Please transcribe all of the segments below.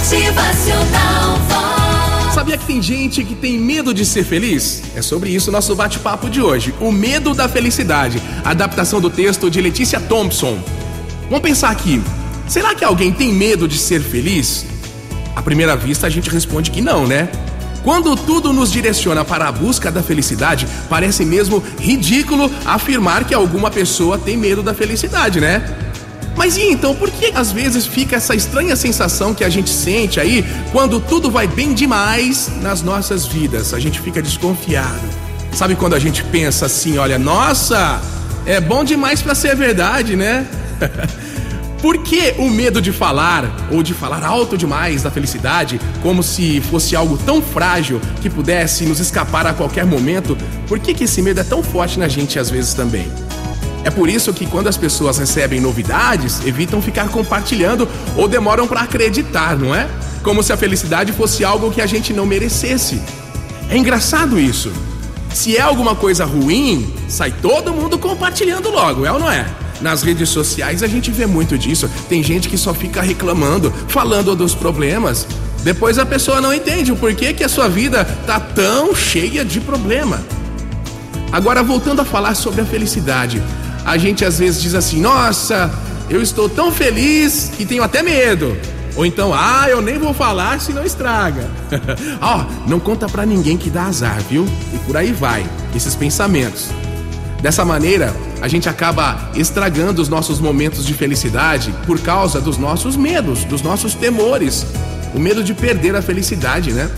Motivacional Vox. Sabia que tem gente que tem medo de ser feliz? É sobre isso nosso bate-papo de hoje. O medo da felicidade. Adaptação do texto de Letícia Thompson. Vamos pensar aqui. Será que alguém tem medo de ser feliz? À primeira vista a gente responde que não, né? Quando tudo nos direciona para a busca da felicidade, parece mesmo ridículo afirmar que alguma pessoa tem medo da felicidade, né? Mas e então, por que às vezes fica essa estranha sensação que a gente sente aí quando tudo vai bem demais nas nossas vidas? A gente fica desconfiado. Sabe quando a gente pensa assim, olha, nossa, é bom demais para ser verdade, né? Por que o medo de falar ou de falar alto demais da felicidade, como se fosse algo tão frágil que pudesse nos escapar a qualquer momento? Por que, que esse medo é tão forte na gente às vezes também? É por isso que quando as pessoas recebem novidades, evitam ficar compartilhando ou demoram para acreditar, não é? Como se a felicidade fosse algo que a gente não merecesse. É engraçado isso. Se é alguma coisa ruim, sai todo mundo compartilhando logo, é ou não é? Nas redes sociais a gente vê muito disso. Tem gente que só fica reclamando, falando dos problemas. Depois a pessoa não entende o porquê que a sua vida tá tão cheia de problema. Agora voltando a falar sobre a felicidade, a gente às vezes diz assim: "Nossa, eu estou tão feliz que tenho até medo". Ou então, ah, eu nem vou falar se não estraga. Ó, oh, não conta pra ninguém que dá azar, viu? E por aí vai, esses pensamentos. Dessa maneira, a gente acaba estragando os nossos momentos de felicidade por causa dos nossos medos, dos nossos temores. O medo de perder a felicidade, né?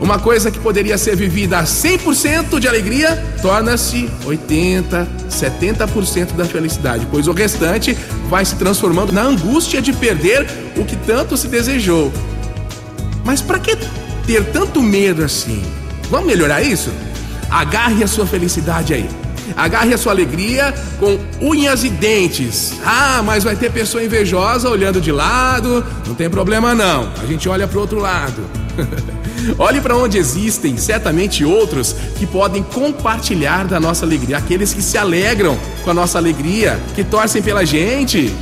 Uma coisa que poderia ser vivida a 100% de alegria torna-se 80, 70% da felicidade, pois o restante vai se transformando na angústia de perder o que tanto se desejou. Mas para que ter tanto medo assim? Vamos melhorar isso? Agarre a sua felicidade aí. Agarre a sua alegria com unhas e dentes. Ah, mas vai ter pessoa invejosa olhando de lado. Não tem problema não. A gente olha para outro lado. Olhe para onde existem certamente outros que podem compartilhar da nossa alegria, aqueles que se alegram com a nossa alegria, que torcem pela gente.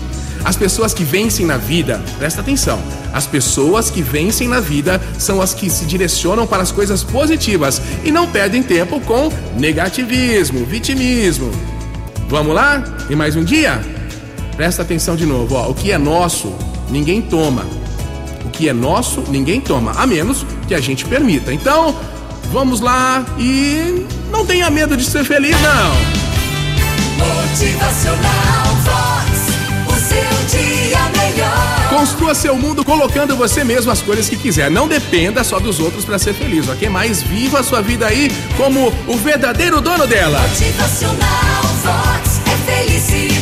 As pessoas que vencem na vida, presta atenção, as pessoas que vencem na vida são as que se direcionam para as coisas positivas e não perdem tempo com negativismo, vitimismo. Vamos lá? Em mais um dia? Presta atenção de novo, ó. O que é nosso, ninguém toma. O que é nosso, ninguém toma, a menos que a gente permita. Então, vamos lá e não tenha medo de ser feliz, não. Motivacional Construa seu mundo colocando você mesmo as cores que quiser. Não dependa só dos outros para ser feliz, ok? Mas viva a sua vida aí como o verdadeiro dono dela. Motivacional Vox é felicidade,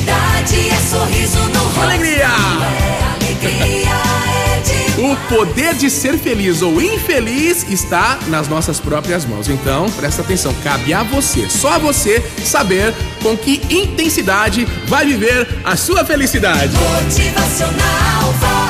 O poder de ser feliz ou infeliz está nas nossas próprias mãos. Então, presta atenção, cabe a você, só a você, saber com que intensidade vai viver a sua felicidade. Motivacional.